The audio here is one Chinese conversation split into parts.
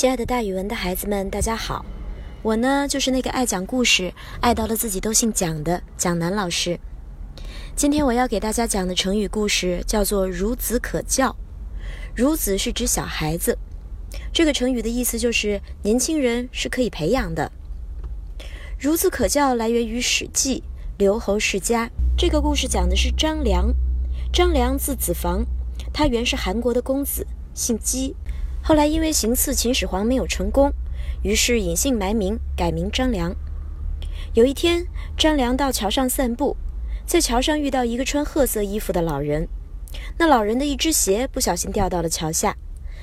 亲爱的大语文的孩子们，大家好！我呢，就是那个爱讲故事、爱到了自己都姓蒋的蒋楠老师。今天我要给大家讲的成语故事叫做“孺子可教”。孺子是指小孩子，这个成语的意思就是年轻人是可以培养的。孺子可教来源于《史记·刘侯世家》。这个故事讲的是张良。张良字子房，他原是韩国的公子，姓姬。后来因为行刺秦始皇没有成功，于是隐姓埋名，改名张良。有一天，张良到桥上散步，在桥上遇到一个穿褐色衣服的老人。那老人的一只鞋不小心掉到了桥下，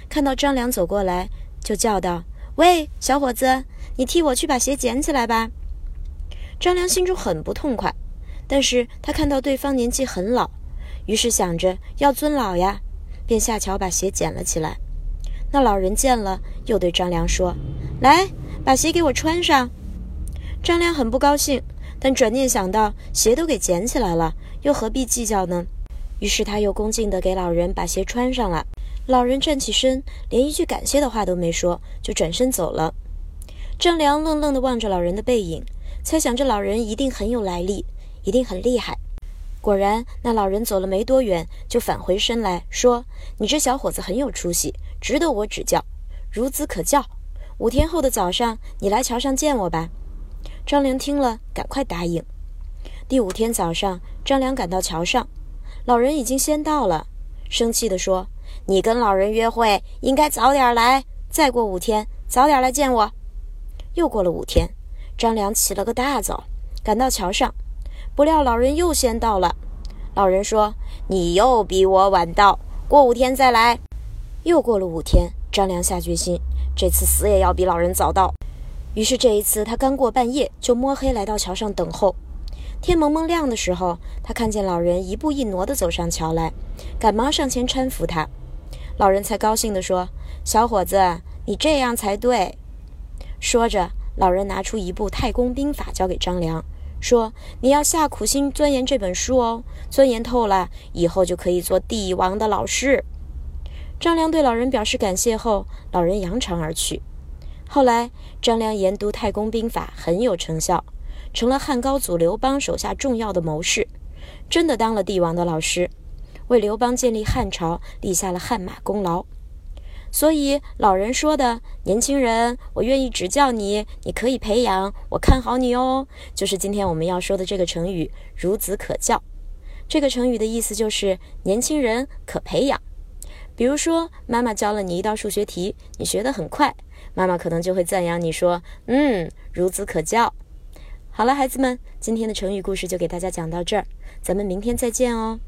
看到张良走过来，就叫道：“喂，小伙子，你替我去把鞋捡起来吧。”张良心中很不痛快，但是他看到对方年纪很老，于是想着要尊老呀，便下桥把鞋捡了起来。那老人见了，又对张良说：“来，把鞋给我穿上。”张良很不高兴，但转念想到鞋都给捡起来了，又何必计较呢？于是他又恭敬地给老人把鞋穿上了。老人站起身，连一句感谢的话都没说，就转身走了。张良愣愣地望着老人的背影，猜想这老人一定很有来历，一定很厉害。果然，那老人走了没多远，就返回身来说：“你这小伙子很有出息。”值得我指教，孺子可教。五天后的早上，你来桥上见我吧。张良听了，赶快答应。第五天早上，张良赶到桥上，老人已经先到了，生气地说：“你跟老人约会，应该早点来。再过五天，早点来见我。”又过了五天，张良起了个大早，赶到桥上，不料老人又先到了。老人说：“你又比我晚到，过五天再来。”又过了五天，张良下决心，这次死也要比老人早到。于是这一次，他刚过半夜，就摸黑来到桥上等候。天蒙蒙亮的时候，他看见老人一步一挪地走上桥来，赶忙上前搀扶他。老人才高兴地说：“小伙子，你这样才对。”说着，老人拿出一部《太公兵法》交给张良，说：“你要下苦心钻研这本书哦，钻研透了，以后就可以做帝王的老师。”张良对老人表示感谢后，老人扬长而去。后来，张良研读《太公兵法》很有成效，成了汉高祖刘邦手下重要的谋士，真的当了帝王的老师，为刘邦建立汉朝立下了汗马功劳。所以，老人说的“年轻人，我愿意指教你，你可以培养，我看好你哦”，就是今天我们要说的这个成语“孺子可教”。这个成语的意思就是年轻人可培养。比如说，妈妈教了你一道数学题，你学得很快，妈妈可能就会赞扬你说：“嗯，孺子可教。”好了，孩子们，今天的成语故事就给大家讲到这儿，咱们明天再见哦。